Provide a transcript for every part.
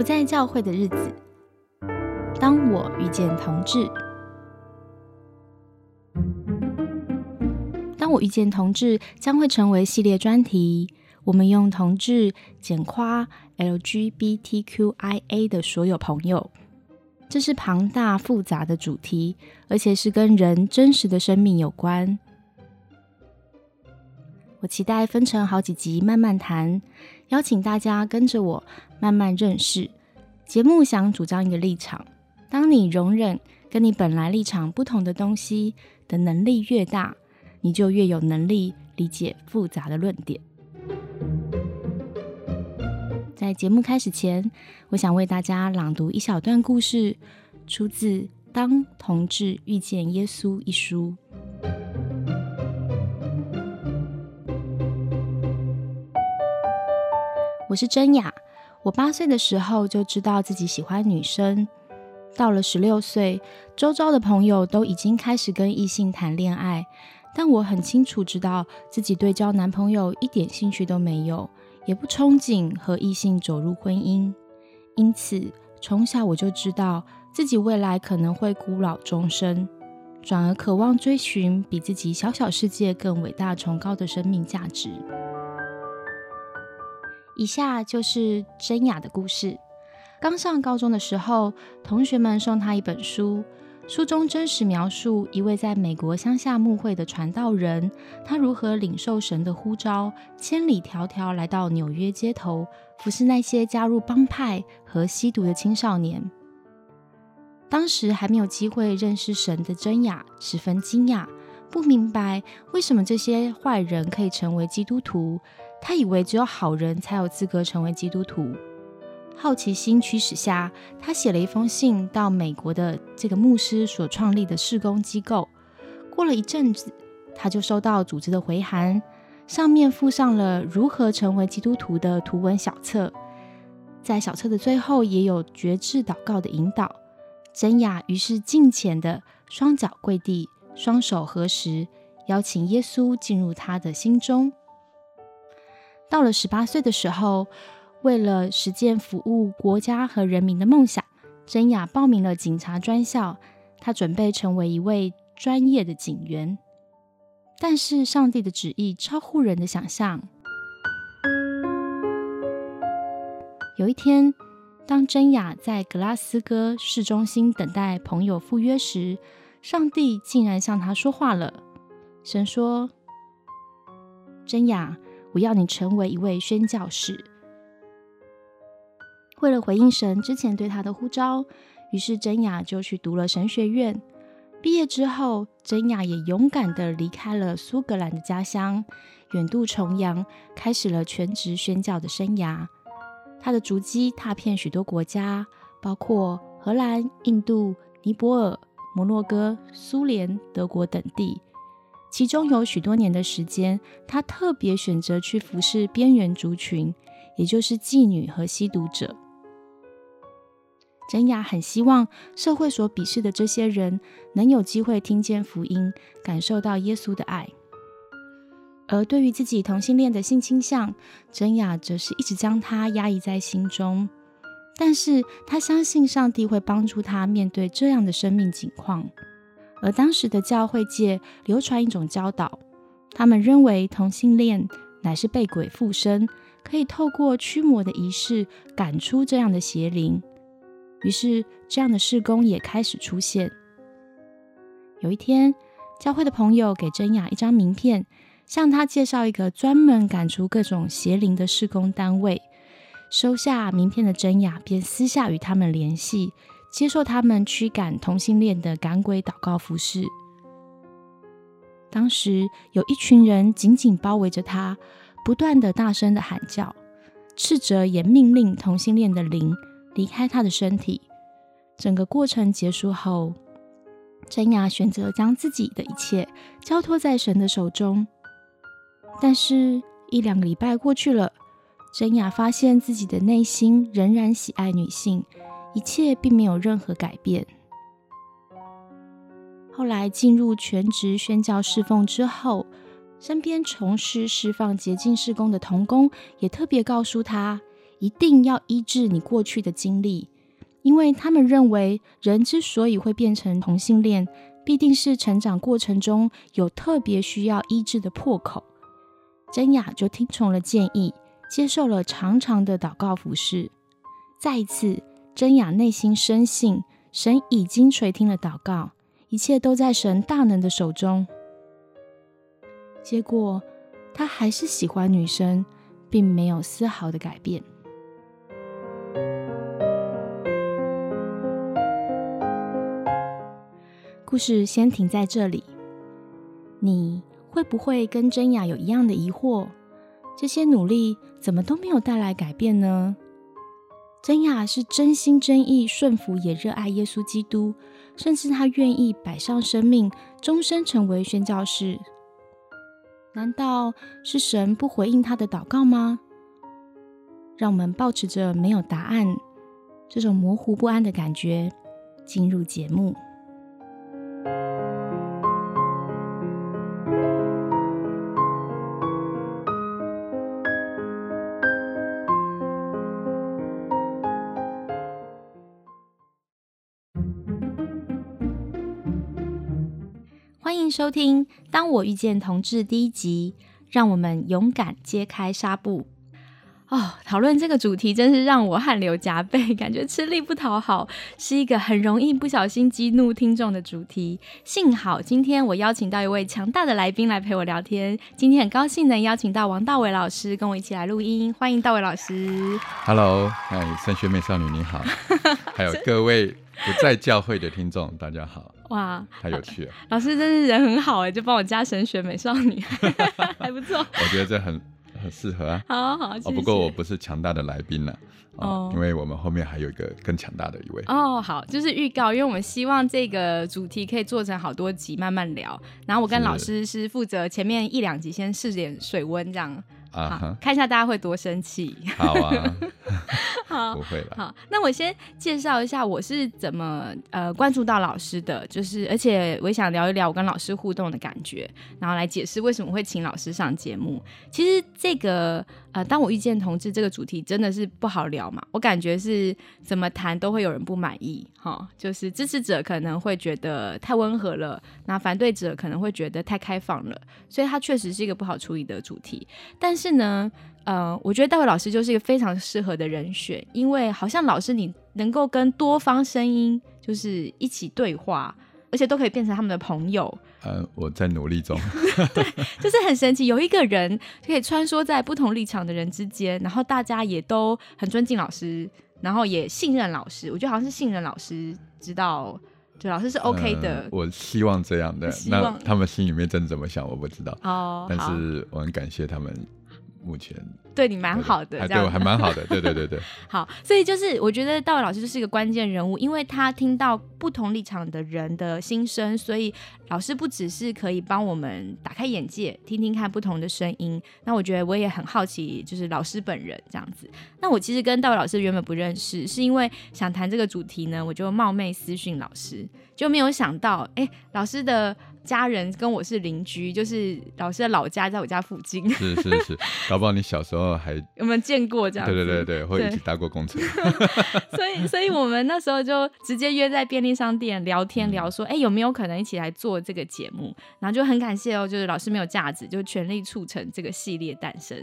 不在教会的日子。当我遇见同志，当我遇见同志将会成为系列专题。我们用同志简夸 LGBTQIA 的所有朋友，这是庞大复杂的主题，而且是跟人真实的生命有关。我期待分成好几集慢慢谈，邀请大家跟着我慢慢认识。节目想主张一个立场：当你容忍跟你本来立场不同的东西的能力越大，你就越有能力理解复杂的论点。在节目开始前，我想为大家朗读一小段故事，出自《当同志遇见耶稣》一书。我是真雅，我八岁的时候就知道自己喜欢女生，到了十六岁，周遭的朋友都已经开始跟异性谈恋爱，但我很清楚知道自己对交男朋友一点兴趣都没有，也不憧憬和异性走入婚姻，因此从小我就知道自己未来可能会孤老终生，转而渴望追寻比自己小小世界更伟大崇高的生命价值。以下就是真雅的故事。刚上高中的时候，同学们送他一本书，书中真实描述一位在美国乡下牧会的传道人，他如何领受神的呼召，千里迢迢来到纽约街头，服侍那些加入帮派和吸毒的青少年。当时还没有机会认识神的真雅，十分惊讶，不明白为什么这些坏人可以成为基督徒。他以为只有好人才有资格成为基督徒。好奇心驱使下，他写了一封信到美国的这个牧师所创立的事工机构。过了一阵子，他就收到组织的回函，上面附上了如何成为基督徒的图文小册。在小册的最后，也有绝志祷告的引导。真雅于是敬虔的双脚跪地，双手合十，邀请耶稣进入他的心中。到了十八岁的时候，为了实践服务国家和人民的梦想，真雅报名了警察专校。他准备成为一位专业的警员。但是上帝的旨意超乎人的想象。有一天，当真雅在格拉斯哥市中心等待朋友赴约时，上帝竟然向他说话了。神说：“真雅。”我要你成为一位宣教士。为了回应神之前对他的呼召，于是真雅就去读了神学院。毕业之后，真雅也勇敢地离开了苏格兰的家乡，远渡重洋，开始了全职宣教的生涯。他的足迹踏遍许多国家，包括荷兰、印度、尼泊尔、摩洛哥、苏联、德国等地。其中有许多年的时间，他特别选择去服侍边缘族群，也就是妓女和吸毒者。真雅很希望社会所鄙视的这些人能有机会听见福音，感受到耶稣的爱。而对于自己同性恋的性倾向，真雅则是一直将它压抑在心中。但是他相信上帝会帮助他面对这样的生命境况。而当时的教会界流传一种教导，他们认为同性恋乃是被鬼附身，可以透过驱魔的仪式赶出这样的邪灵。于是，这样的事工也开始出现。有一天，教会的朋友给真雅一张名片，向她介绍一个专门赶出各种邪灵的施工单位。收下名片的真雅便私下与他们联系。接受他们驱赶同性恋的赶鬼祷告服饰。当时有一群人紧紧包围着他，不断的大声的喊叫，斥责也命令同性恋的灵离开他的身体。整个过程结束后，真雅选择将自己的一切交托在神的手中。但是，一两个礼拜过去了，真雅发现自己的内心仍然喜爱女性。一切并没有任何改变。后来进入全职宣教侍奉之后，身边从事释放洁净事工的童工也特别告诉他，一定要医治你过去的经历，因为他们认为人之所以会变成同性恋，必定是成长过程中有特别需要医治的破口。真雅就听从了建议，接受了长长的祷告服饰。再一次，真雅内心深信神已经垂听了祷告，一切都在神大能的手中。结果，他还是喜欢女生，并没有丝毫的改变。故事先停在这里。你会不会跟真雅有一样的疑惑？这些努力怎么都没有带来改变呢？真雅是真心真意顺服，也热爱耶稣基督，甚至她愿意摆上生命，终身成为宣教士。难道是神不回应他的祷告吗？让我们保持着没有答案、这种模糊不安的感觉进入节目。迎收听《当我遇见同志》第一集，让我们勇敢揭开纱布。哦，讨论这个主题真是让我汗流浃背，感觉吃力不讨好，是一个很容易不小心激怒听众的主题。幸好今天我邀请到一位强大的来宾来陪我聊天。今天很高兴能邀请到王大伟老师跟我一起来录音，欢迎大伟老师。Hello，嗨，三学妹少女你好，还有各位不在教会的听众，大家好，哇，太有趣了，老师真是人很好哎，就帮我加神学美少女，还不错。我觉得这很很适合啊。好好，不过我不是强大的来宾了，哦哦，因为我们后面还有一个更强大的一位。哦，好，就是预告，因为我们希望这个主题可以做成好多集，慢慢聊。然后我跟老师是负责前面一两集先试点水温，这样好啊哈，看一下大家会多生气。好啊，好不。会了，好，那我先介绍一下我是怎么呃关注到老师的，就是而且我也想聊一聊我跟老师互动的感觉，然后来解释为什么会请老师上节目。其实这个呃，当我遇见同志这个主题真的是不好聊嘛，我感觉是怎么谈都会有人不满意，哈，就是支持者可能会觉得太温和了，那反对者可能会觉得太开放了，所以它确实是一个不好处理的主题。但是呢，呃，我觉得戴伟老师就是一个非常适合的人选，因为好像老师你能够跟多方声音就是一起对话，而且都可以变成他们的朋友，呃，我在努力中，对就是很神奇。有一个人可以穿梭在不同立场的人之间，然后大家也都很尊敬老师，然后也信任老师。我觉得好像是信任老师，知道对老师是 OK 的呃。我希望这样的，那他们心里面真的怎么想我不知道，哦，但，是我很感谢他们目前对你蛮好的，还对我还蛮好的，对对对对，好，所以就是我觉得道伟老师就是一个关键人物，因为他听到不同立场的人的心声，所以老师不只是可以帮我们打开眼界，听听看不同的声音。那我觉得我也很好奇，就是老师本人这样子。那我其实跟道伟老师原本不认识，是因为想谈这个主题呢，我就冒昧私讯老师，就没有想到，哎、老师的家人跟我是邻居，就是老师的老家在我家附近，是是是，搞不好你小时候还有没有见过这样子？对对对对，会对一起搭过公车。所以，所以我们那时候就直接约在便利商店聊天，嗯聊说，哎、有没有可能一起来做这个节目？然后就很感谢哦，就是老师没有架子，就全力促成这个系列诞生。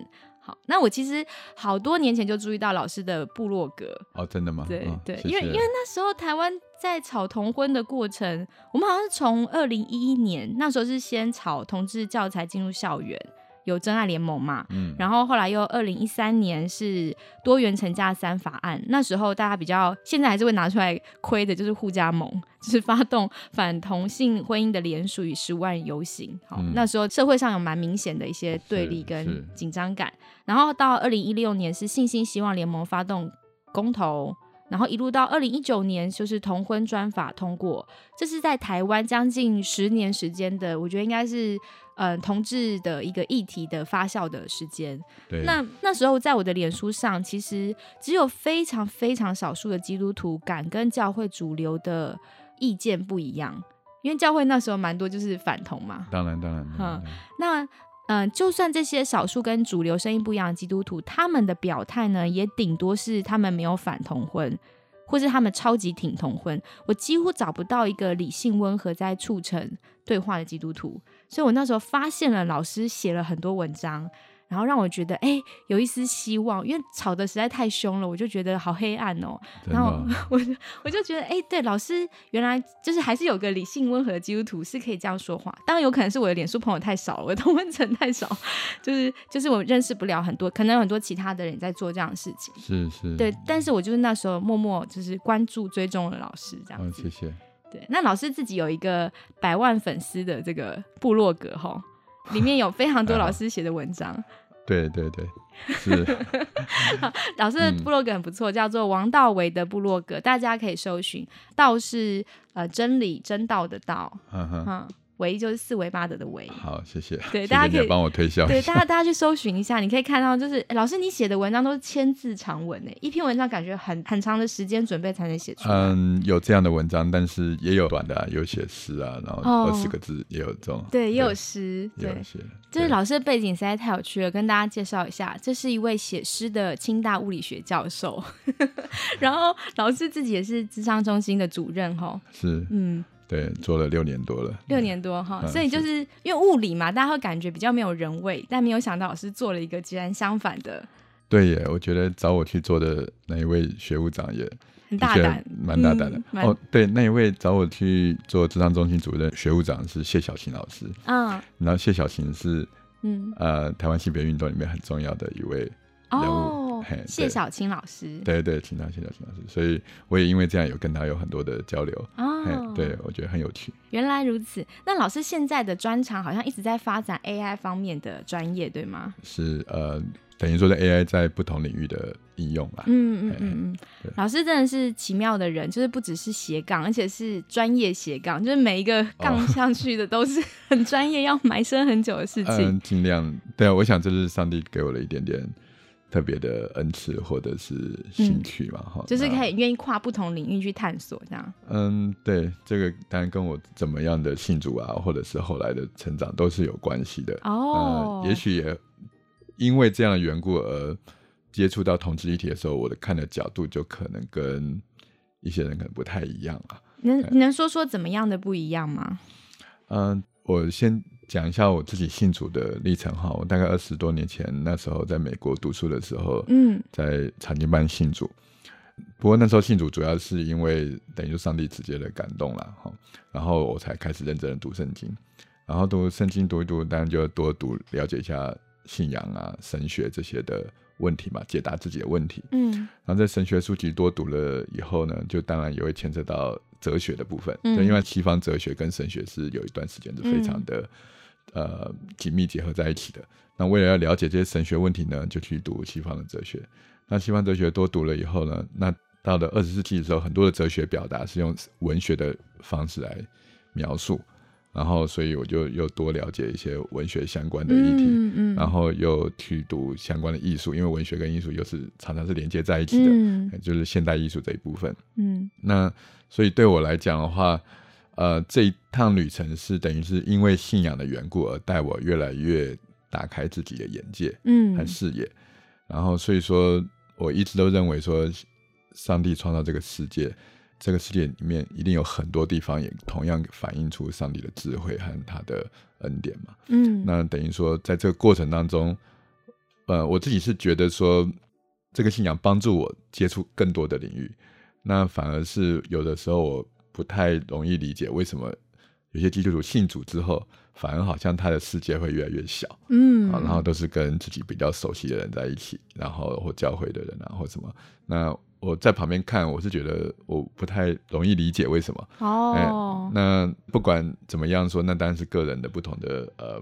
好，那我其实好多年前就注意到老师的部落格，哦，真的吗？对、嗯对，因为因为那时候台湾在炒同婚的过程，我们好像是从二零一一年那时候是先炒同志教材进入校园，有真爱联盟嘛，嗯，然后后来又二零一三年是多元成家三法案，那时候大家比较现在还是会拿出来亏的，就是互加盟，就是发动反同性婚姻的联署与十五万人游行。好，嗯那时候社会上有蛮明显的一些对立跟是紧张感。然后到二零一六年是信心希望联盟发动公投。然后一路到二零一九年，就是同婚专法通过，这是在台湾将近十年时间的，我觉得应该是呃同志的一个议题的发酵的时间。对，那那时候在我的脸书上，其实只有非常非常少数的基督徒敢跟教会主流的意见不一样，因为教会那时候蛮多就是反同嘛。当然当然，嗯那嗯，就算这些少数跟主流声音不一样的基督徒，他们的表态呢，也顶多是他们没有反同婚，或是他们超级挺同婚。我几乎找不到一个理性温和在促成对话的基督徒，所以我那时候发现了老师写了很多文章。然后让我觉得，哎，有一丝希望，因为吵得实在太凶了，我就觉得好黑暗哦。然后我我就觉得，哎，对，老师原来就是还是有个理性温和的基督徒是可以这样说话。当然有可能是我的脸书朋友太少了，我的同温层太少，就是就是我认识不了很多，可能有很多其他的人在做这样的事情。是是。对，但是我就是那时候默默就是关注追踪了老师这样子。谢谢。对，那老师自己有一个百万粉丝的这个部落格哈。里面有非常多老师写的文章，对对对，是 老师的部落格很不错，叫做王道维的部落格，大家可以搜寻。道是呃真理真道的道，嗯哼。维就是四维八德的维。好，谢谢。对，大家可以帮我推销。对，大家大家去搜寻一下，你可以看到，就是老师你写的文章都是千字长文诶，一篇文章感觉很很长的时间准备才能写出来。嗯，有这样的文章，但是也有短的，有写诗啊，然后二十个字也有这种。对，也有诗。对，就是老师的背景实在太有趣了，跟大家介绍一下，这是一位写诗的清大物理学教授，然后老师自己也是智商中心的主任哈。是，嗯。对，做了六年多了，六年多哈，所以就是因为物理嘛，大家会感觉比较没有人味，但没有想到老师做了一个截然相反的。对耶，我觉得找我去做的那一位学务长也很大胆，蛮大胆的哦。对，那一位找我去做智商中心主任学务长是谢小琴老师，嗯，然后谢小琴是嗯呃台湾性别运动里面很重要的一位人物。谢小青老师，对对，请到谢小青老师，所以我也因为这样有跟他有很多的交流哦，对我觉得很有趣。原来如此，那老师现在的专长好像一直在发展 AI 方面的专业，对吗？是呃，等于说在 AI 在不同领域的应用啦。嗯嗯嗯嗯，老师真的是奇妙的人，就是不只是斜杠，而且是专业斜杠，就是每一个杠上去的都是很专业，要埋身很久的事情。尽量对啊，我想这是上帝给我的一点点。特别的恩赐或者是兴趣嘛，哈，就是可以愿意跨不同领域去探索这样。嗯，对，这个当然跟我怎么样的信主啊，或者是后来的成长都是有关系的。哦，也许也因为这样的缘故而接触到同志议题的时候，我的看的角度就可能跟一些人可能不太一样啊。能能说说怎么样的不一样吗？嗯，我先。讲一下我自己信主的历程哈，我大概二十多年前那时候在美国读书的时候，嗯，在长经班信主，不过那时候信主主要是因为等于说上帝直接的感动了哈，然后我才开始认真的读圣经，然后读圣经读一读，当然就多读了解一下信仰啊、神学这些的问题嘛，解答自己的问题，嗯，然后在神学书籍多读了以后呢，就当然也会牵涉到哲学的部分，嗯，因为西方哲学跟神学是有一段时间是非常的。呃，紧密结合在一起的。那为了要了解这些神学问题呢，就去读西方的哲学。那西方哲学多读了以后呢，那到了二十世纪的时候，很多的哲学表达是用文学的方式来描述。然后，所以我就又多了解一些文学相关的议题，嗯然后又去读相关的艺术，因为文学跟艺术又是常常是连接在一起的，就是现代艺术这一部分。嗯，那所以对我来讲的话。呃，这一趟旅程是等于是因为信仰的缘故而带我越来越打开自己的眼界，嗯，和视野。然后，所以说我一直都认为说，上帝创造这个世界，这个世界里面一定有很多地方也同样反映出上帝的智慧和他的恩典嘛。嗯，那等于说在这个过程当中，呃，我自己是觉得说，这个信仰帮助我接触更多的领域，那反而是有的时候我。不太容易理解为什么有些基督徒信主之后，反而好像他的世界会越来越小，嗯，然后都是跟自己比较熟悉的人在一起，然后或教会的人啊，或什么。那我在旁边看，我是觉得我不太容易理解为什么。哦，那不管怎么样说，那当然是个人的不同的呃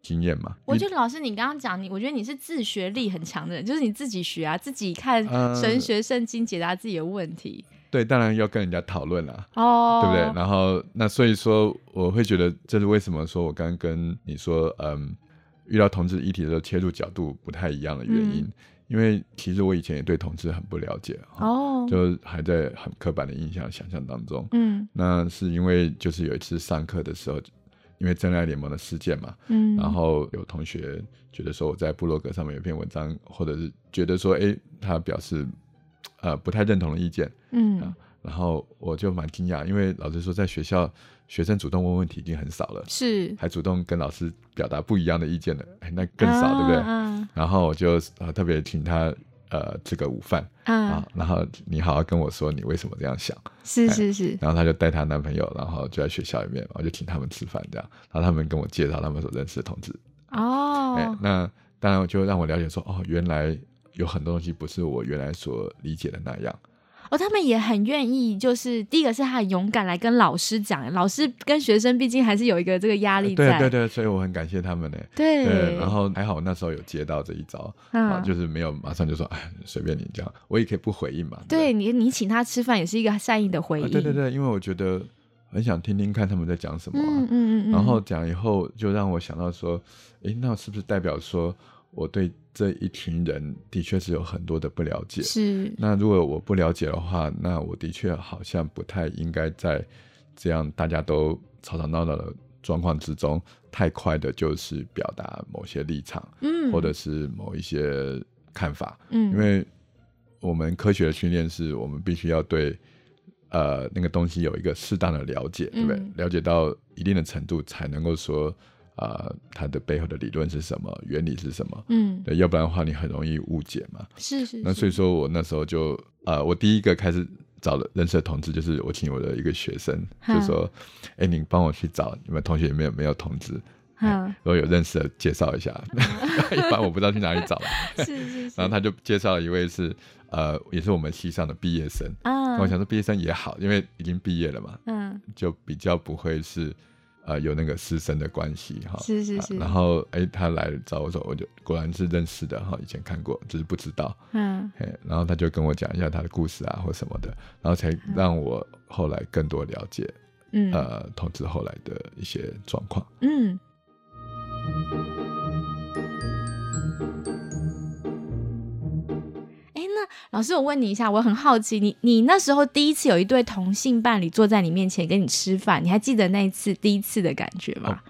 经验嘛。我觉得老师，你刚刚讲你，我觉得你是自学力很强的人，就是你自己学啊，自己看神学圣经，解答自己的问题。对，当然要跟人家讨论了，哦，对不对？然后那所以说，我会觉得这是为什么说我刚刚跟你说，嗯，遇到同志议题的时候切入角度不太一样的原因，因为其实我以前也对同志很不了解，哦，就还在很刻板的印象想象当中，嗯，那是因为就是有一次上课的时候，因为真爱联盟的事件嘛，嗯，然后有同学觉得说我在部落格上面有篇文章，或者是觉得说，哎，他表示呃不太认同的意见，嗯，然后我就蛮惊讶，因为老师说在学校学生主动问问题已经很少了，是，还主动跟老师表达不一样的意见的，哎，那更少，对不对？然后我就呃特别请他。呃，吃个午饭啊，然后你好好跟我说你为什么这样想，是是是，然后她就带她男朋友，然后就在学校里面，我就请他们吃饭这样，然后他们跟我介绍他们所认识的同志，哦，哎，那当然就让我了解说，哦，原来有很多东西不是我原来所理解的那样。哦，他们也很愿意，就是第一个是他很勇敢来跟老师讲，老师跟学生毕竟还是有一个这个压力在，对对对，所以我很感谢他们呢。对，然后还好那时候有接到这一招，啊，就是没有马上就说，哎，随便你这样，我也可以不回应嘛。对你，你请他吃饭也是一个善意的回应。对对对，因为我觉得很想听听看他们在讲什么，嗯嗯嗯，然后讲以后就让我想到说，哎，那是不是代表说？我对这一群人的确是有很多的不了解。是。那如果我不了解的话，那我的确好像不太应该在这样大家都吵吵闹闹的状况之中，太快的就是表达某些立场，嗯，或者是某一些看法，嗯，因为我们科学的训练是我们必须要对呃那个东西有一个适当的了解，对不对？了解到一定的程度，才能够说。啊，它的背后的理论是什么？原理是什么？嗯，对，要不然的话，你很容易误解嘛。是是。那所以说我那时候就，呃，我第一个开始找了认识的同志，就是我请我的一个学生，就说，哎，你帮我去找你们同学里面有没有同志？嗯，如果有认识的，介绍一下。一般我不知道去哪里找。是是是。然后他就介绍了一位是，呃，也是我们系上的毕业生。啊。我想说毕业生也好，因为已经毕业了嘛。嗯。就比较不会是。呃，有那个师生的关系哈，是是是。然后哎，他来找我说，我就果然是认识的哈，以前看过，只是不知道。嗯。哎，然后他就跟我讲一下他的故事啊，或什么的，然后才让我后来更多了解，嗯，呃，同志后来的一些状况。嗯。老师，我问你一下，我很好奇，你你那时候第一次有一对同性伴侣坐在你面前跟你吃饭，你还记得那一次第一次的感觉吗？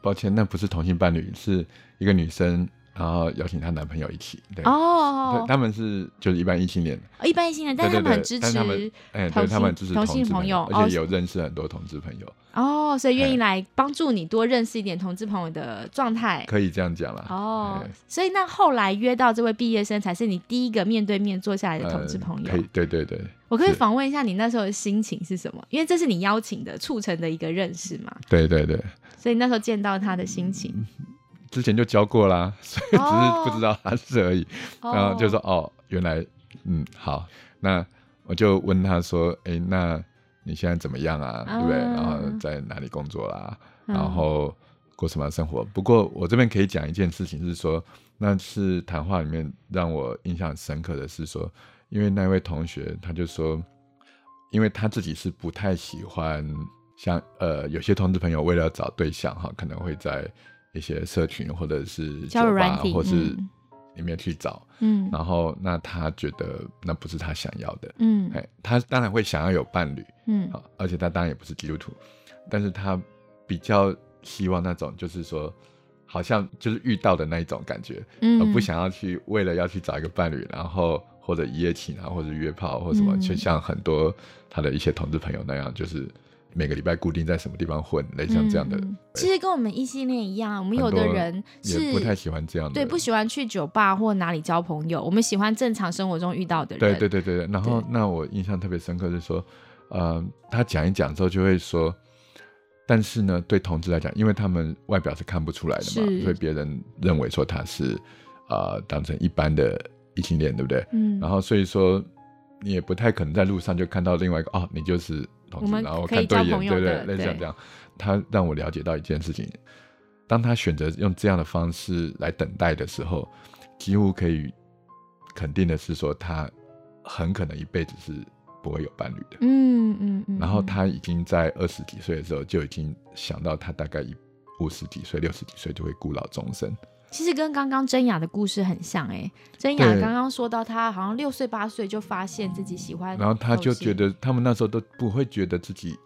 抱歉，那不是同性伴侣，是一个女生。然后邀请她男朋友一起，对哦，他们是就是一般异性恋，哦一般异性恋，但他们很支持，哎，对他们支持同性朋友，而且有认识很多同志朋友，哦，所以愿意来帮助你多认识一点同志朋友的状态，可以这样讲了，哦，所以那后来约到这位毕业生才是你第一个面对面坐下来的同志朋友，可以，对对对，我可以访问一下你那时候的心情是什么？因为这是你邀请的促成的一个认识嘛，对对对，所以那时候见到他的心情。之前就教过啦，所以只是不知道他是而已。然后就说哦，原来嗯好，那我就问他说，哎，那你现在怎么样啊？对不对？然后在哪里工作啦？然后过什么生活？不过我这边可以讲一件事情，是说那次谈话里面让我印象深刻的是说，因为那位同学他就说，因为他自己是不太喜欢像呃有些同志朋友为了找对象哈，可能会在。一些社群或者是酒吧，或是里面去找，嗯，然后那他觉得那不是他想要的，嗯，哎，他当然会想要有伴侣，嗯，好，而且他当然也不是基督徒，但是他比较希望那种就是说，好像就是遇到的那一种感觉，嗯，而不想要去为了要去找一个伴侣，然后或者一夜情啊，或者约炮或什么，就像很多他的一些同志朋友那样，就是。每个礼拜固定在什么地方混，类似这样的。其实跟我们异性恋一样，我们有的人是不太喜欢这样的，对，不喜欢去酒吧或哪里交朋友。我们喜欢正常生活中遇到的人。对对对对对。然后，那我印象特别深刻是说，呃，他讲一讲之后就会说，但是呢，对同志来讲，因为他们外表是看不出来的嘛，所以别人认为说他是啊，当成一般的异性恋，对不对？嗯。然后，所以说你也不太可能在路上就看到另外一个哦，你就是。然后看对眼，对对，类似这样。他让我了解到一件事情：当他选择用这样的方式来等待的时候，几乎可以肯定的是说，他很可能一辈子是不会有伴侣的。嗯嗯嗯。然后他已经在二十几岁的时候就已经想到，他大概一五十几岁、六十几岁就会孤老终生。其实跟刚刚真雅的故事很像哎，真雅刚刚说到她好像六岁八岁就发现自己喜欢，然后她就觉得他们那时候都不会觉得自己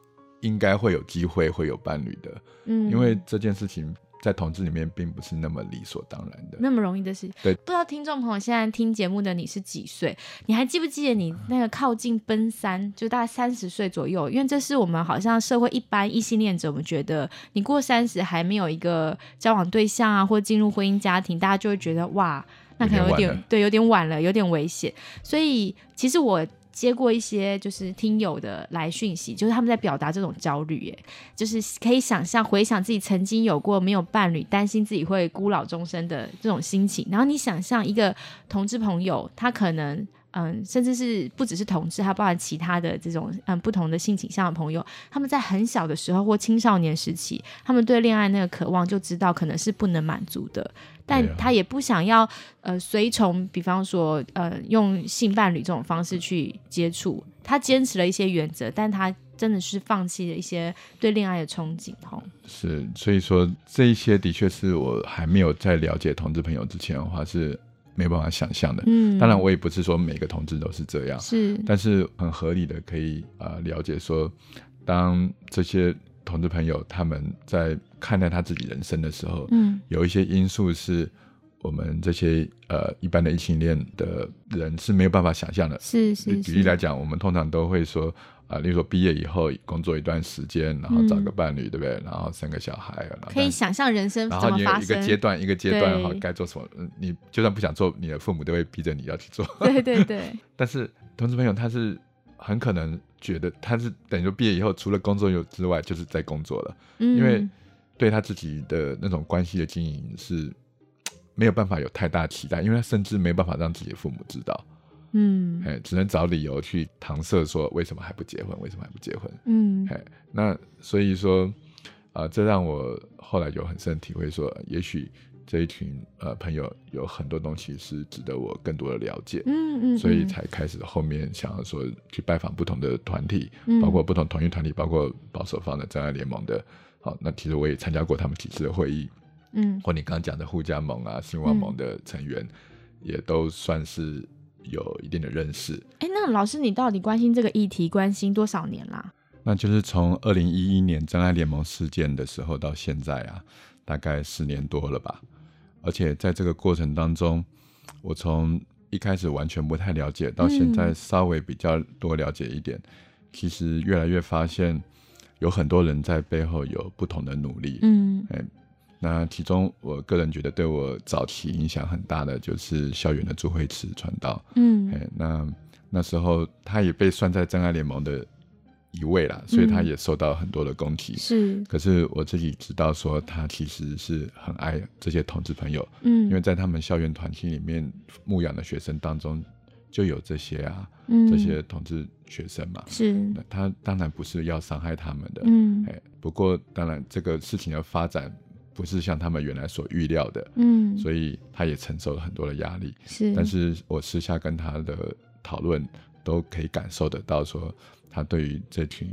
应该会有机会会有伴侣的，嗯，因为这件事情。在同志里面，并不是那么理所当然的，那么容易的事。对，不知道听众朋友现在听节目的你是几岁？你还记不记得你那个靠近奔三，就大概三十岁左右？因为这是我们好像社会一般异性恋者，我们觉得你过三十还没有一个交往对象啊，或进入婚姻家庭，大家就会觉得哇，那可能有点对，有点晚了，有点危险。所以其实我。接过一些就是听友的来讯息，就是他们在表达这种焦虑，哎，就是可以想象回想自己曾经有过没有伴侣，担心自己会孤老终生的这种心情。然后你想象一个同志朋友，他可能。嗯，甚至是不只是同志，还包含其他的这种嗯不同的性倾向的朋友，他们在很小的时候或青少年时期，他们对恋爱那个渴望就知道可能是不能满足的，但他也不想要呃随从，比方说呃用性伴侣这种方式去接触，他坚持了一些原则，但他真的是放弃了一些对恋爱的憧憬吼。是，所以说这一些的确是我还没有在了解同志朋友之前的话是。没有办法想象的，嗯，当然我也不是说每个同志都是这样，是，但是很合理的可以啊了解说，当这些同志朋友他们在看待他自己人生的时候，嗯，有一些因素是我们这些呃一般的异性恋的人是没有办法想象的，是是，举例来讲，我们通常都会说。啊，例如说毕业以后工作一段时间，然后找个伴侣，对不对？然后生个小孩，可以想象人生然后你有一个阶段，一个阶段哈，该做什么？你就算不想做，你的父母都会逼着你要去做。对对对。但是同志朋友他是很可能觉得他是等于说毕业以后除了工作有之外，就是在工作了，因为对他自己的那种关系的经营是没有办法有太大期待，因为他甚至没办法让自己的父母知道。嗯，哎，只能找理由去搪塞，说为什么还不结婚？为什么还不结婚？嗯，哎，那所以说，啊，这让我后来有很深体会，说也许这一群呃朋友有很多东西是值得我更多的了解。嗯嗯，所以才开始后面想要说去拜访不同的团体，包括不同同一团体，包括保守方的真爱联盟的。好，那其实我也参加过他们几次的会议。嗯，或你刚刚讲的互加盟啊、新旺盟的成员，也都算是。有一定的认识。哎，那老师，你到底关心这个议题关心多少年啦？那就是从二零一一年真爱联盟事件的时候到现在啊，大概十年多了吧。而且在这个过程当中，我从一开始完全不太了解，到现在稍微比较多了解一点，其实越来越发现有很多人在背后有不同的努力。嗯，哎。那其中，我个人觉得对我早期影响很大的就是校园的朱慧慈传道。嗯，哎，那那时候他也被算在真爱联盟的一位啦，所以他也受到很多的攻击。是，可是我自己知道说，他其实是很爱这些同志朋友。嗯，因为在他们校园团体里面牧养的学生当中就有这些啊，这些同志学生嘛。是，他当然不是要伤害他们的。嗯，哎，不过当然这个事情的发展。不是像他们原来所预料的，嗯，所以他也承受了很多的压力。是，但是我私下跟他的讨论，都可以感受得到，说他对于这群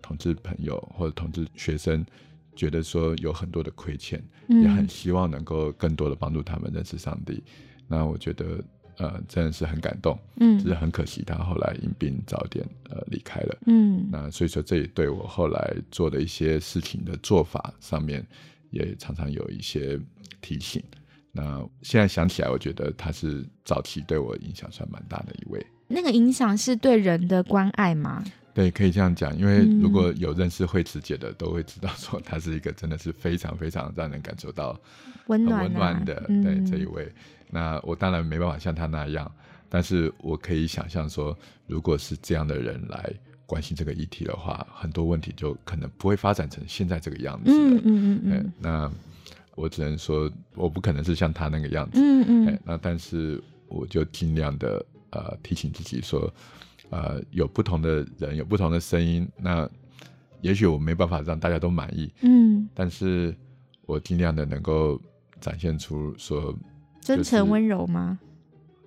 同志朋友或者同志学生，觉得说有很多的亏欠，也很希望能够更多的帮助他们认识上帝。那我觉得，呃，真的是很感动。嗯，只是很可惜他后来因病早点呃离开了。嗯，那所以说这也对我后来做的一些事情的做法上面。也常常有一些提醒。那现在想起来，我觉得他是早期对我影响算蛮大的一位。那个影响是对人的关爱吗？对，可以这样讲。因为如果有认识慧慈姐的，都会知道说她是一个真的是非常非常让人感受到 温暖温暖的对这一位。那我当然没办法像她那样，但是我可以想象说，如果是这样的人来。关心这个议题的话，很多问题就可能不会发展成现在这个样子。嗯嗯嗯嗯。那我只能说，我不可能是像她那个样子。嗯嗯。那但是我就尽量的呃提醒自己说，呃，有不同的人，有不同的声音。那也许我没办法让大家都满意。嗯。但是我尽量的能够展现出说真诚温柔吗？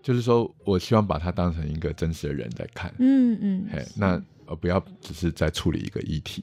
就是说我希望把他当成一个真实的人在看。嗯嗯。嘿，那。呃不要只是在处理一个议题。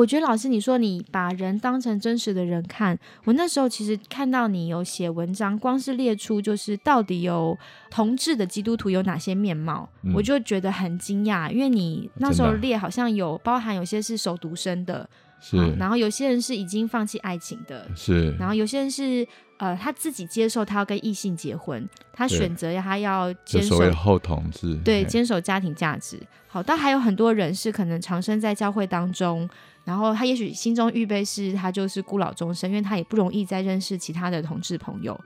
我觉得老师你说你把人当成真实的人看，我那时候其实看到你有写文章，光是列出就是到底有同志的基督徒有哪些面貌，我就觉得很惊讶，因为你那时候列好像有包含有些是守独生的。是，然后有些人是已经放弃爱情的，是，然后有些人是呃他自己接受他要跟异性结婚，他选择他要坚守后同志，对，坚守家庭价值。好，但还有很多人是可能长生在教会当中，然后他也许心中预备是他就是孤老终生，因为他也不容易再认识其他的同志朋友。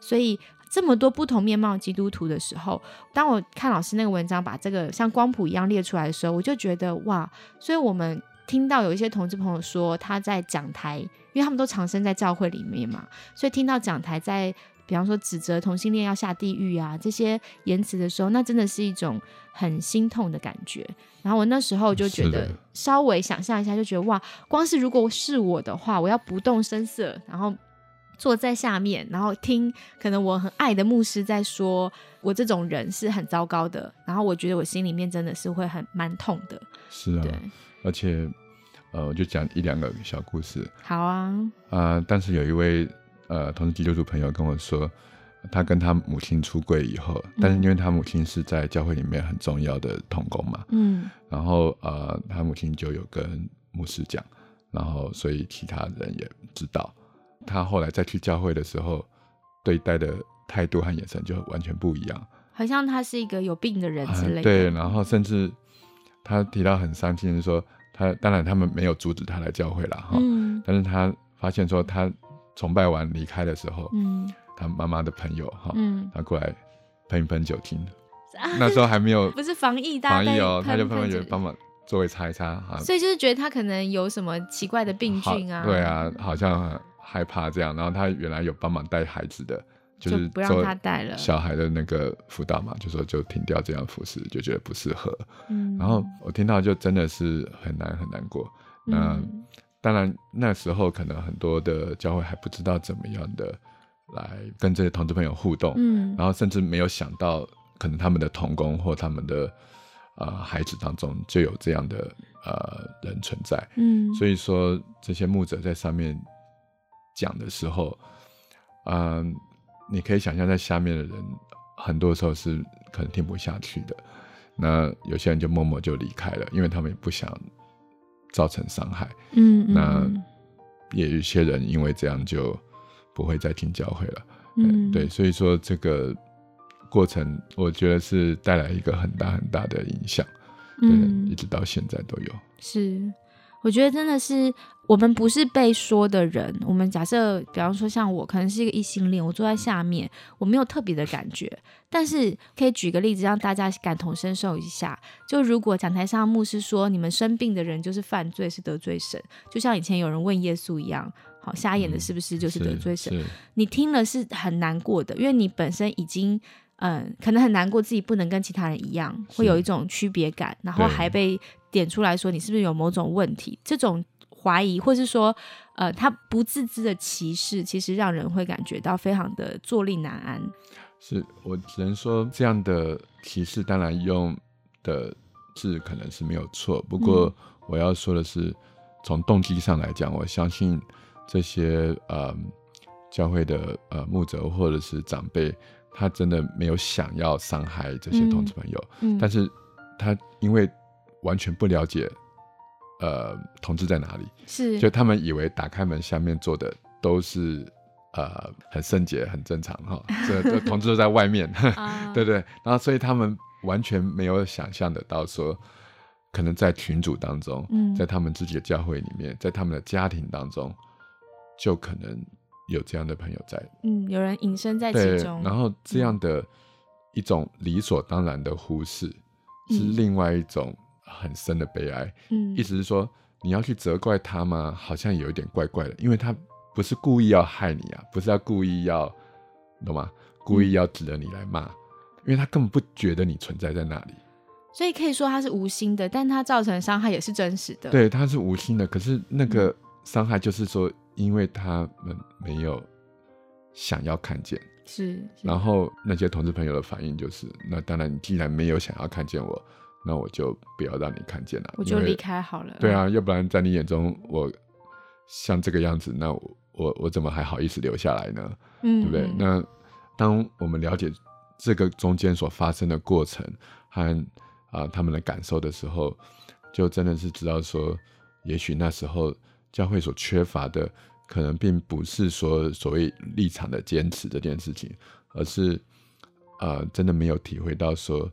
所以这么多不同面貌基督徒的时候，当我看老师那个文章把这个像光谱一样列出来的时候，我就觉得哇，所以我们。听到有一些同志朋友说他在讲台，因为他们都常生在教会里面嘛，所以听到讲台在，比方说指责同性恋要下地狱啊这些言辞的时候，那真的是一种很心痛的感觉。然后我那时候就觉得，稍微想象一下，就觉得哇，光是如果是我的话，我要不动声色，然后坐在下面，然后听可能我很爱的牧师在说我这种人是很糟糕的，然后我觉得我心里面真的是会很蛮痛的。是啊，而且。呃，我就讲一两个小故事。好啊。啊，但是有一位呃，同时基督徒朋友跟我说，他跟他母亲出柜以后，但是因为他母亲是在教会里面很重要的童工嘛，嗯，然后呃，他母亲就有跟牧师讲，然后所以其他人也知道，他后来再去教会的时候，对待的态度和眼神就完全不一样，好像他是一个有病的人之类的。对，然后甚至他提到很伤心，说。他当然，他们没有阻止他来教会了哈。嗯。但是他发现说，他崇拜完离开的时候，嗯，他妈妈的朋友哈，嗯，他过来喷一喷酒精。那时候还没有，不是防疫，防疫哦，他就喷喷酒，帮忙座位擦一擦哈。所以就是觉得他可能有什么奇怪的病菌啊。对啊，好像害怕这样。然后他原来有帮忙带孩子的。就是不让他带了小孩的那个辅导嘛，就说就停掉这样服饰，就觉得不适合。嗯，然后我听到就真的是很难很难过。那当然那时候可能很多的教会还不知道怎么样的来跟这些同志朋友互动，嗯，然后甚至没有想到可能他们的童工或他们的呃孩子当中就有这样的呃人存在，嗯，所以说这些牧者在上面讲的时候，嗯。你可以想象，在下面的人很多时候是可能听不下去的，那有些人就默默就离开了，因为他们也不想造成伤害。嗯，那也有一些人因为这样就不会再听教会了。嗯，对，所以说这个过程，我觉得是带来一个很大很大的影响。嗯，一直到现在都有。是。我觉得真的是我们不是被说的人。我们假设，比方说像我，可能是一个异性恋，我坐在下面，我没有特别的感觉。但是可以举个例子，让大家感同身受一下。就如果讲台上牧师说，你们生病的人就是犯罪，是得罪神，就像以前有人问耶稣一样，好瞎眼的是不是就是得罪神？你听了是很难过的，因为你本身已经嗯，可能很难过自己不能跟其他人一样，会有一种区别感，然后还被。点出来说你是不是有某种问题？这种怀疑，或是说，呃，他不自知的歧视，其实让人会感觉到非常的坐立难安。是我只能说，这样的歧视当然用的字可能是没有错，不过我要说的是，从动机上来讲，我相信这些呃教会的呃牧者或者是长辈，他真的没有想要伤害这些同志朋友，嗯，但是他因为。完全不了解，呃，同志在哪里？是，就他们以为打开门下面坐的都是呃很圣洁、很正常哈，这这同志都在外面，对不对？然后所以他们完全没有想象得到说，可能在群组当中，在他们自己的教会里面，在他们的家庭当中，就可能有这样的朋友在，嗯，有人隐身在其中，然后这样的一种理所当然的忽视，是另外一种。很深的悲哀，嗯，意思是说你要去责怪他吗？好像有一点怪怪的，因为他不是故意要害你啊，不是要故意要，懂吗？故意要指着你来骂，因为他根本不觉得你存在在那里，所以可以说他是无心的，但他造成的伤害也是真实的。对，他是无心的，可是那个伤害就是说，因为他们没有想要看见，是，然后那些同志朋友的反应就是，那当然，你既然没有想要看见我。那我就不要让你看见了，我就离开好了。对啊，要不然在你眼中我像这个样子，那我我我怎么还好意思留下来呢？嗯，对不对？那当我们了解这个中间所发生的过程和啊他们的感受的时候，就真的是知道说，也许那时候教会所缺乏的，可能并不是说所谓立场的坚持这件事情，而是呃真的没有体会到说。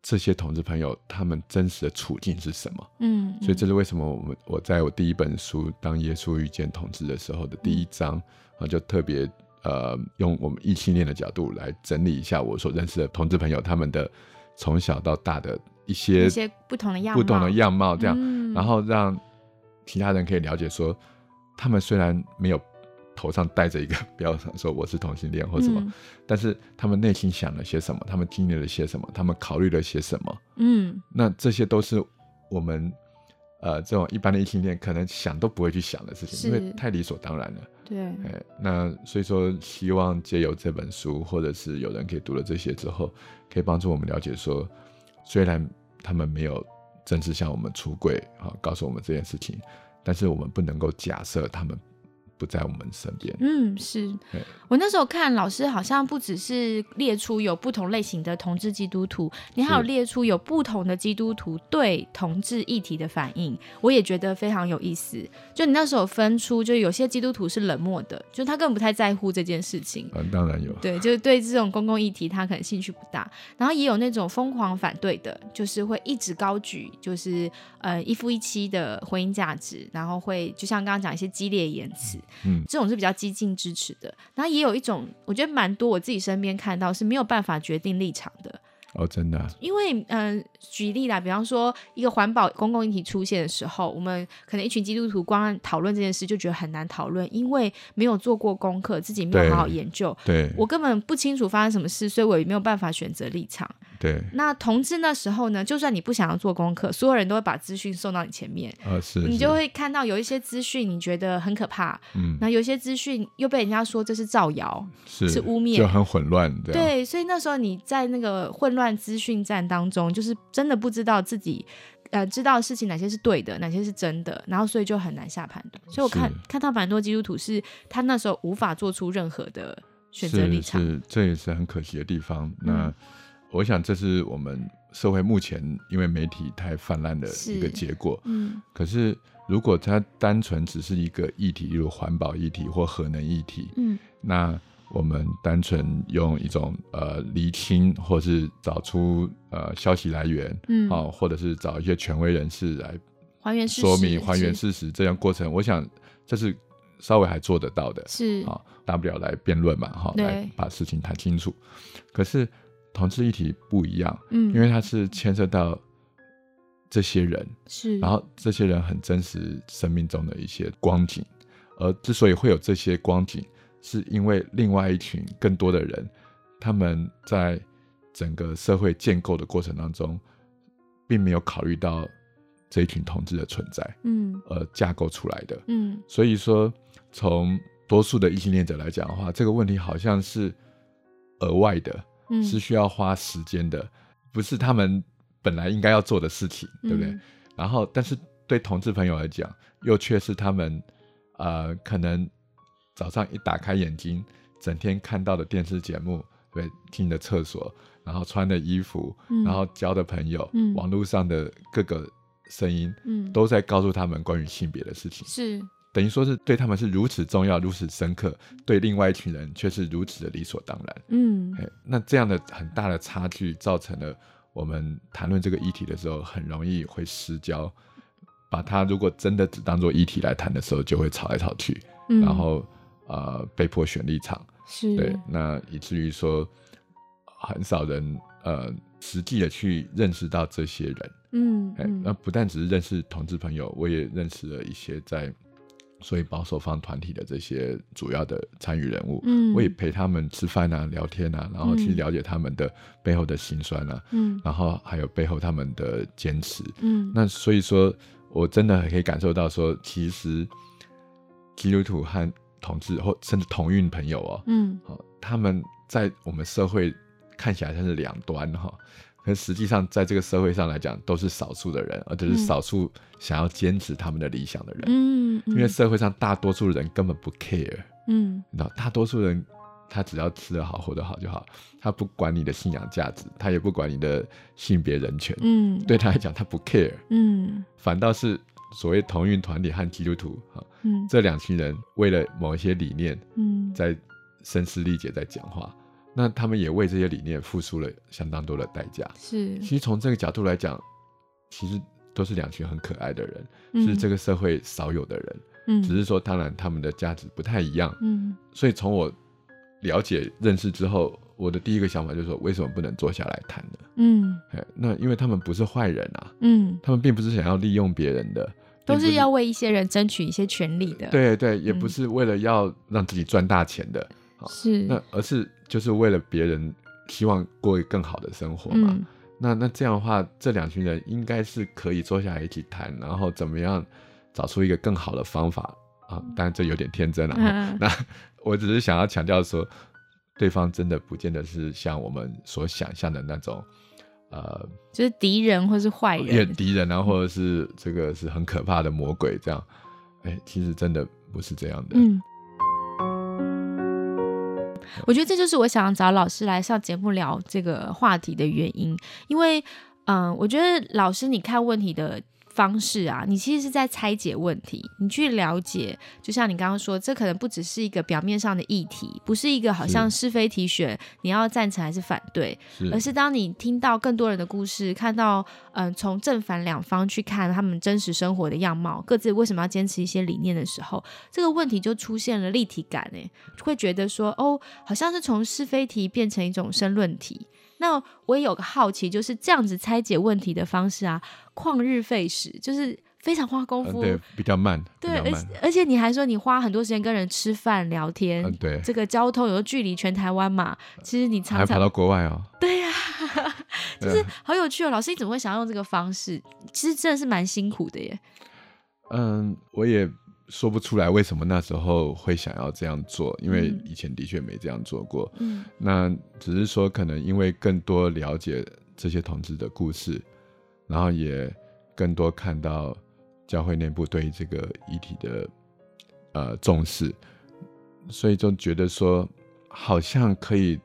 这些同志朋友，他们真实的处境是什么？嗯，所以这是为什么我们我在我第一本书《当耶稣遇见同志》的时候的第一章啊，就特别呃用我们异性恋的角度来整理一下我所认识的同志朋友他们的从小到大的一些一些不同的样貌，不同的样貌，这样，然后让其他人可以了解说，他们虽然没有。头上戴着一个 标签，说我是同性恋或什么，但是他们内心想了些什么？他们经历了些什么？他们考虑了些什么？嗯，那这些都是我们呃这种一般的异性恋可能想都不会去想的事情，因为太理所当然了。对，哎，那所以说希望借由这本书，或者是有人可以读了这些之后，可以帮助我们了解说，虽然他们没有甚至向我们出柜啊，告诉我们这件事情，但是我们不能够假设他们。不在我们身边。嗯，是我那时候看老师好像不只是列出有不同类型的同志基督徒，你还有列出有不同的基督徒对同志议题的反应，我也觉得非常有意思。就你那时候分出，就有些基督徒是冷漠的，就他根本不太在乎这件事情。嗯，当然有。对，就是对这种公共议题他可能兴趣不大。然后也有那种疯狂反对的，就是会一直高举，就是呃一夫一妻的婚姻价值，然后会就像刚刚讲一些激烈言辞。嗯，这种是比较激进支持的，然后也有一种，我觉得蛮多，我自己身边看到是没有办法决定立场的。哦，真的。因为，嗯，举例啦，比方说一个环保公共议题出现的时候，我们可能一群基督徒光讨论这件事就觉得很难讨论，因为没有做过功课，自己没有好好研究。对。我根本不清楚发生什么事，所以我也没有办法选择立场。对。那同志那时候呢，就算你不想要做功课，所有人都会把资讯送到你前面。啊，是。你就会看到有一些资讯你觉得很可怕，嗯，那有些资讯又被人家说这是造谣，是是污蔑，就很混乱。对，所以那时候你在那个混乱资讯站。当中就是真的不知道自己，呃，知道的事情哪些是对的，哪些是真的，然后所以就很难下判断。所以我看看到蛮多基督徒是他那时候无法做出任何的选择立场，是这也是很可惜的地方。那我想这是我们社会目前因为媒体太泛滥的一个结果。嗯，可是如果它单纯只是一个议题，例如环保议题或核能议题，嗯，那。我们单纯用一种呃厘清，或是找出呃消息来源，嗯，啊，或者是找一些权威人士来还原说明、还原事实这样过程，我想这是稍微还做得到的，是啊，大不了来辩论嘛，哈，来把事情谈清楚。可是同志议题不一样，嗯，因为它是牵涉到这些人，是，然后这些人很真实生命中的一些光景，而之所以会有这些光景。是因为另外一群更多的人，他们在整个社会建构的过程当中，并没有考虑到这一群同志的存在，嗯，而架构出来的，嗯，所以说从多数的异性恋者来讲的话，这个问题好像是额外的，嗯，是需要花时间的，不是他们本来应该要做的事情，对不对？然后，但是对同志朋友来讲，又却是他们，呃，可能。早上一打开眼睛，整天看到的电视节目，对，进的厕所，然后穿的衣服，然后交的朋友，网络上的各个声音，嗯，都在告诉他们关于性别的事情，是等于说是对他们是如此重要、如此深刻，对另外一群人却是如此的理所当然，嗯，那这样的很大的差距，造成了我们谈论这个议题的时候，很容易会失焦，把它如果真的只当做议题来谈的时候，就会吵来吵去，然后。呃，被迫选立场，是。对，那以至于说，很少人呃实际的去认识到这些人，嗯，哎，那不但只是认识同志朋友，我也认识了一些在所以保守方团体的这些主要的参与人物，嗯，我也陪他们吃饭啊、聊天啊，然后去了解他们的背后的辛酸啊，嗯，然后还有背后他们的坚持，嗯，那所以说我真的可以感受到说，其实基督徒和同志或甚至同运朋友哦，嗯，好，他们在我们社会看起来像是两端哈，可实际上在这个社会上来讲，都是少数的人，而且是少数想要坚持他们的理想的人。嗯，因为社会上大多数人根本不 care。嗯，你知道，大多数人他只要吃得好、活得好就好，他不管你的信仰价值，他也不管你的性别人权。嗯，对他来讲，他不 care。嗯，反倒是所谓同运团体和基督徒哈，嗯，这两群人为了某一些理念，嗯，在声嘶力竭在讲话。那他们也为这些理念付出了相当多的代价。是，其实从这个角度来讲，其实都是两群很可爱的人，是这个社会少有的人。嗯，只是说，当然他们的价值不太一样。嗯，所以从我了解认识之后，我的第一个想法就是说，为什么不能坐下来谈呢？嗯，那因为他们不是坏人啊。嗯，他们并不是想要利用别人的，都是要为一些人争取一些权利的。对对，也不是为了要让自己赚大钱的。是，那而是就是为了别人希望过更好的生活嘛。那那这样的话，这两群人应该是可以坐下来一起谈，然后怎么样找出一个更好的方法啊？当然这有点天真了。那我只是想要强调说，对方真的不见得是像我们所想象的那种，呃，就是敌人或是坏人，敌人啊，或者是这个是很可怕的魔鬼这样。哎，其实真的不是这样的。嗯。我觉得这就是我想要找老师来上节目聊这个话题的原因，因为，嗯，我觉得老师你看问题的。方式啊，你其实是在拆解问题，你去了解，就像你刚刚说，这可能不只是一个表面上的议题，不是一个好像是非题选，你要赞成还是反对，而是当你听到更多人的故事，看到嗯从正反两方去看他们真实生活的样貌，各自为什么要坚持一些理念的时候，这个问题就出现了立体感，哎，会觉得说哦，好像是从是非题变成一种申论题。那我也有个好奇，就是这样子拆解问题的方式啊，旷日费时，就是非常花功夫，对，比较慢，对，而而且你还说你花很多时间跟人吃饭聊天，对，这个交通有个距离全台湾嘛，其实你常常跑到国外哦，对呀，就是好有趣哦，老师你怎么会想要用这个方式？其实真的是蛮辛苦的耶。嗯，我也。说不出来为什么那时候会想要这样做，因为以前的确没这样做过。嗯，那只是说可能因为更多了解这些同志的故事，然后也更多看到教会内部对这个议题的呃重视，所以就觉得说好像可以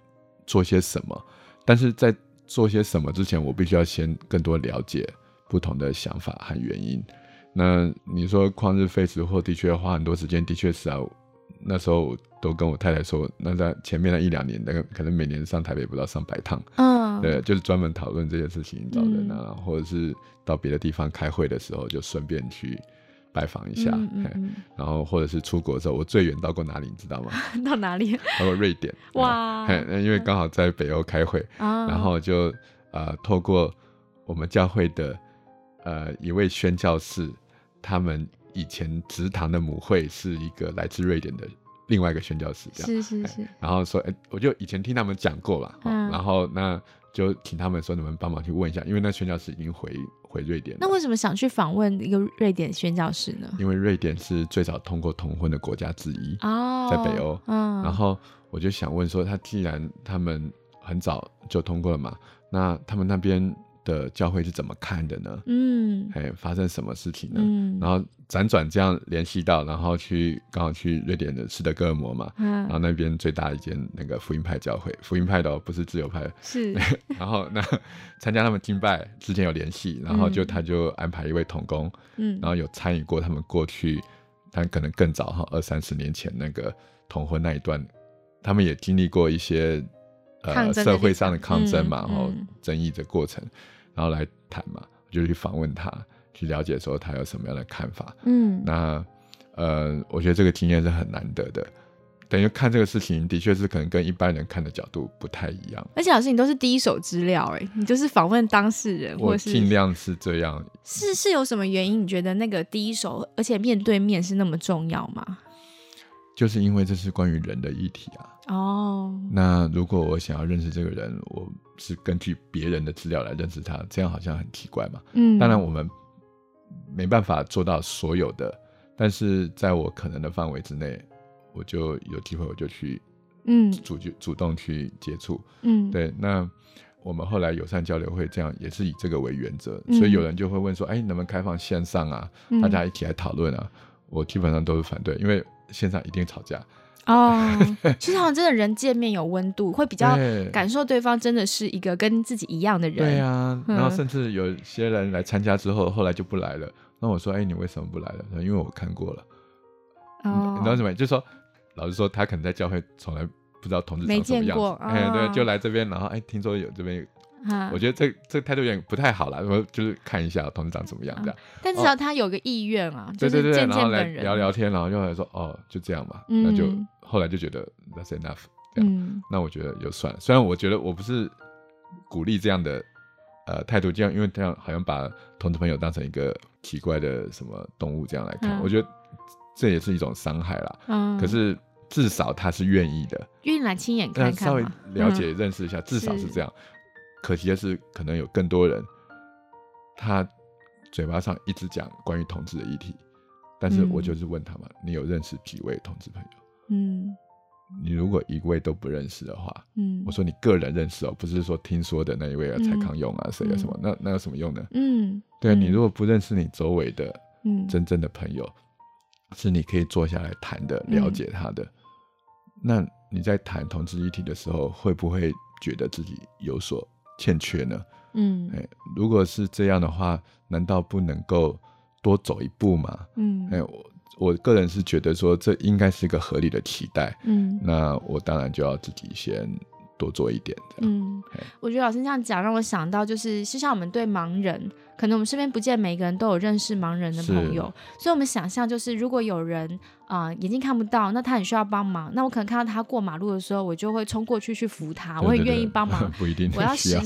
做些什么，但是在做些什么之前，我必须要先更多了解不同的想法和原因。那你说旷日费时或的确要花很多时间，的确是啊。那时候都跟我太太说，那在前面的一两年，那个可能每年上台北不到上百趟，嗯，对，就是专门讨论这些事情找人啊，或者是到别的地方开会的时候，就顺便去拜访一下。然后或者是出国的时候，我最远到过哪里，你知道吗？到哪里？到过瑞典。哇！因为刚好在北欧开会，然后就呃透过我们教会的呃一位宣教士。他们以前职堂的母会是一个来自瑞典的另外一个宣教士，这样是是是。然后说，哎，我就以前听他们讲过了，然后那就请他们说，你们帮忙去问一下，因为那宣教士已经回回瑞典。那为什么想去访问一个瑞典宣教士呢？因为瑞典是最早通过同婚的国家之一哦，在北欧。嗯，然后我就想问说，他既然他们很早就通过了嘛，那他们那边。的教会是怎么看的呢？嗯，哎，发生什么事情呢？嗯，然后辗转这样联系到，然后去刚好去瑞典的斯德哥尔摩嘛，嗯，然后那边最大一间那个福音派教会，福音派的哦，不是自由派，是，然后那参加他们敬拜之前有联系，然后就他就安排一位童工，嗯，然后有参与过他们过去，但可能更早哈，二三十年前那个同婚那一段，他们也经历过一些呃社会上的抗争嘛，然后争议的过程。然后来谈嘛，就去访问他，去了解说他有什么样的看法。嗯，那呃，我觉得这个经验是很难得的。等于看这个事情，的确是可能跟一般人看的角度不太一样。而且老师，你都是第一手资料，哎，你就是访问当事人，或是尽量是这样。是是有什么原因？你觉得那个第一手，而且面对面是那么重要吗？就是因为这是关于人的议题啊。哦，那如果我想要认识这个人，我是根据别人的资料来认识他，这样好像很奇怪嘛。嗯，当然我们没办法做到所有的，但是在我可能的范围之内，我就有机会我就去，嗯，主就主动去接触，嗯，对。那我们后来友善交流会这样也是以这个为原则，所以有人就会问说，哎，能不能开放线上啊？大家一起来讨论啊？我基本上都是反对，因为线上一定吵架。哦，其实好像真的人见面有温度，会比较感受对方真的是一个跟自己一样的人。对啊，然后甚至有些人来参加之后，后来就不来了。那我说，哎，你为什么不来了？因为我看过了。哦，你知道什么？就说，老实说，他可能在教会从来不知道同志长什么样子。哎，对，就来这边，然后哎，听说有这边。我觉得这这态度有点不太好了，我就是看一下同事长怎么样这样。但至少他有个意愿啊，对对对，然后来聊聊天，然后就来说哦，就这样嘛，那就后来就觉得 that's enough，这样。那我觉得就算了。虽然我觉得我不是鼓励这样的呃态度，这样因为这样好像把同志朋友当成一个奇怪的什么动物这样来看，我觉得这也是一种伤害啦。嗯。可是至少他是愿意的，愿意来亲眼看看，稍微了解认识一下，至少是这样。可惜的是，可能有更多人，他嘴巴上一直讲关于同志的议题，但是我就是问他嘛：你有认识几位同志朋友？嗯，你如果一位都不认识的话，嗯，我说你个人认识哦，不是说听说的那一位啊，蔡康永啊，谁啊什么？那那有什么用呢？嗯，对你如果不认识你周围的，嗯，真正的朋友，是你可以坐下来谈的，了解他的，那你在谈同志议题的时候，会不会觉得自己有所？欠缺呢？嗯，哎，如果是这样的话，难道不能够多走一步吗？嗯，哎，我我个人是觉得说，这应该是一个合理的期待。嗯，那我当然就要自己先多做一点。嗯，我觉得老师这样讲，让我想到就是，就像我们对盲人。可能我们身边不见每个人都有认识盲人的朋友，所以我们想象就是，如果有人啊眼睛看不到，那他很需要帮忙，那我可能看到他过马路的时候，我就会冲过去去扶他，我很愿意帮忙。不一定，我要实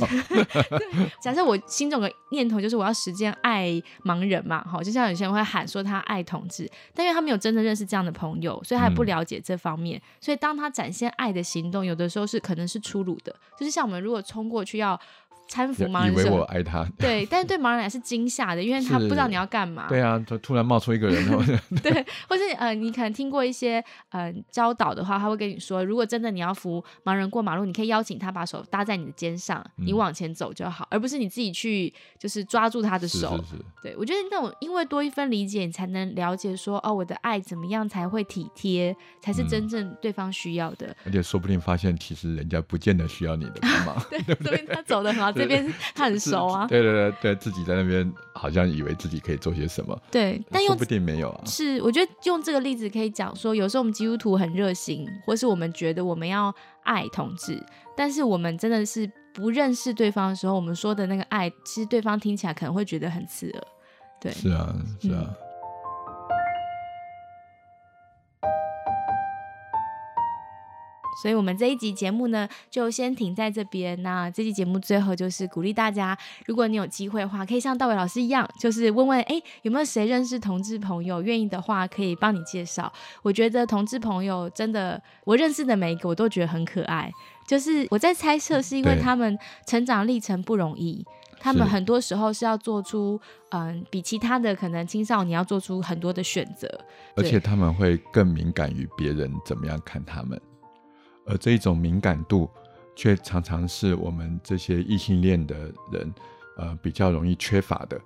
假设我心中的念头就是我要实践爱盲人嘛，好，就像有些人会喊说他爱同志，但因为他没有真的认识这样的朋友，所以他也不了解这方面，所以当他展现爱的行动，有的时候是可能是粗鲁的，就是像我们如果冲过去要。搀扶盲人，以为我爱他，对，但是对盲人来是惊吓的，因为他不知道你要干嘛。对啊，他突然冒出一个人，对，或是呃，你可能听过一些呃教导的话，他会跟你说，如果真的你要扶盲人过马路，你可以邀请他把手搭在你的肩上，你往前走就好，而不是你自己去就是抓住他的手。是是是。对，我觉得那种因为多一分理解，你才能了解说，哦，我的爱怎么样才会体贴，才是真正对方需要的。而且说不定发现，其实人家不见得需要你的帮忙，对，说不定他走的很好。这边他很熟啊，对对对对，自己在那边好像以为自己可以做些什么，对，但说不定没有啊。是，我觉得用这个例子可以讲说，有时候我们基督徒很热心，或是我们觉得我们要爱同志，但是我们真的是不认识对方的时候，我们说的那个爱，其实对方听起来可能会觉得很刺耳。对，是啊，是啊。所以，我们这一集节目呢，就先停在这边。那这期节目最后就是鼓励大家，如果你有机会的话，可以像道伟老师一样，就是问问，哎，有没有谁认识同志朋友，愿意的话可以帮你介绍。我觉得同志朋友真的，我认识的每一个，我都觉得很可爱。就是我在猜测，是因为他们成长历程不容易，他们很多时候是要做出，嗯，比其他的可能青少年要做出很多的选择，而且他们会更敏感于别人怎么样看他们。而这一种敏感度，却常常是我们这些异性恋的人，呃，比较容易缺乏的。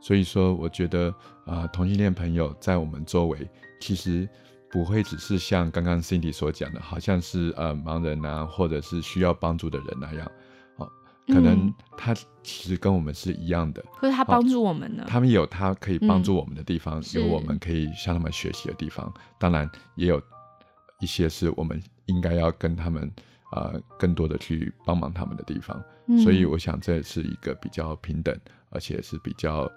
所以说，我觉得，呃，同性恋朋友在我们周围，其实不会只是像刚刚 Cindy 所讲的，好像是呃盲人啊，或者是需要帮助的人那样，哦，可能他其实跟我们是一样的，可是他帮助我们呢？他们有他可以帮助我们的地方，有我们可以向他们学习的地方，当然也有一些是我们。应该要跟他们，呃，更多的去帮忙他们的地方，所以我想这是一个比较平等，而且是比较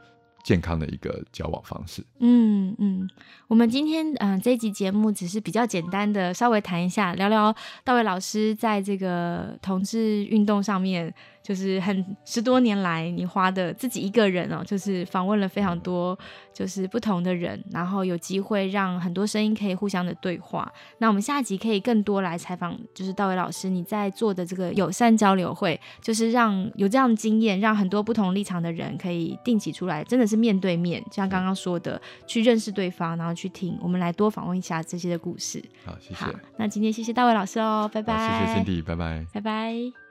健康的一个交往方式。嗯嗯，我们今天嗯这一集节目只是比较简单的，稍微谈一下，聊聊大卫老师在这个同志运动上面。就是很十多年来，你花的自己一个人哦，就是访问了非常多，就是不同的人，然后有机会让很多声音可以互相的对话。那我们下一集可以更多来采访，就是道伟老师你在做的这个友善交流会，就是让有这样的经验，让很多不同立场的人可以定期出来，真的是面对面，像刚刚说的，去认识对方，然后去听。我们来多访问一下这些的故事。好，谢谢。那今天谢谢道伟老师哦，拜拜。谢谢 Cindy，拜拜。拜拜。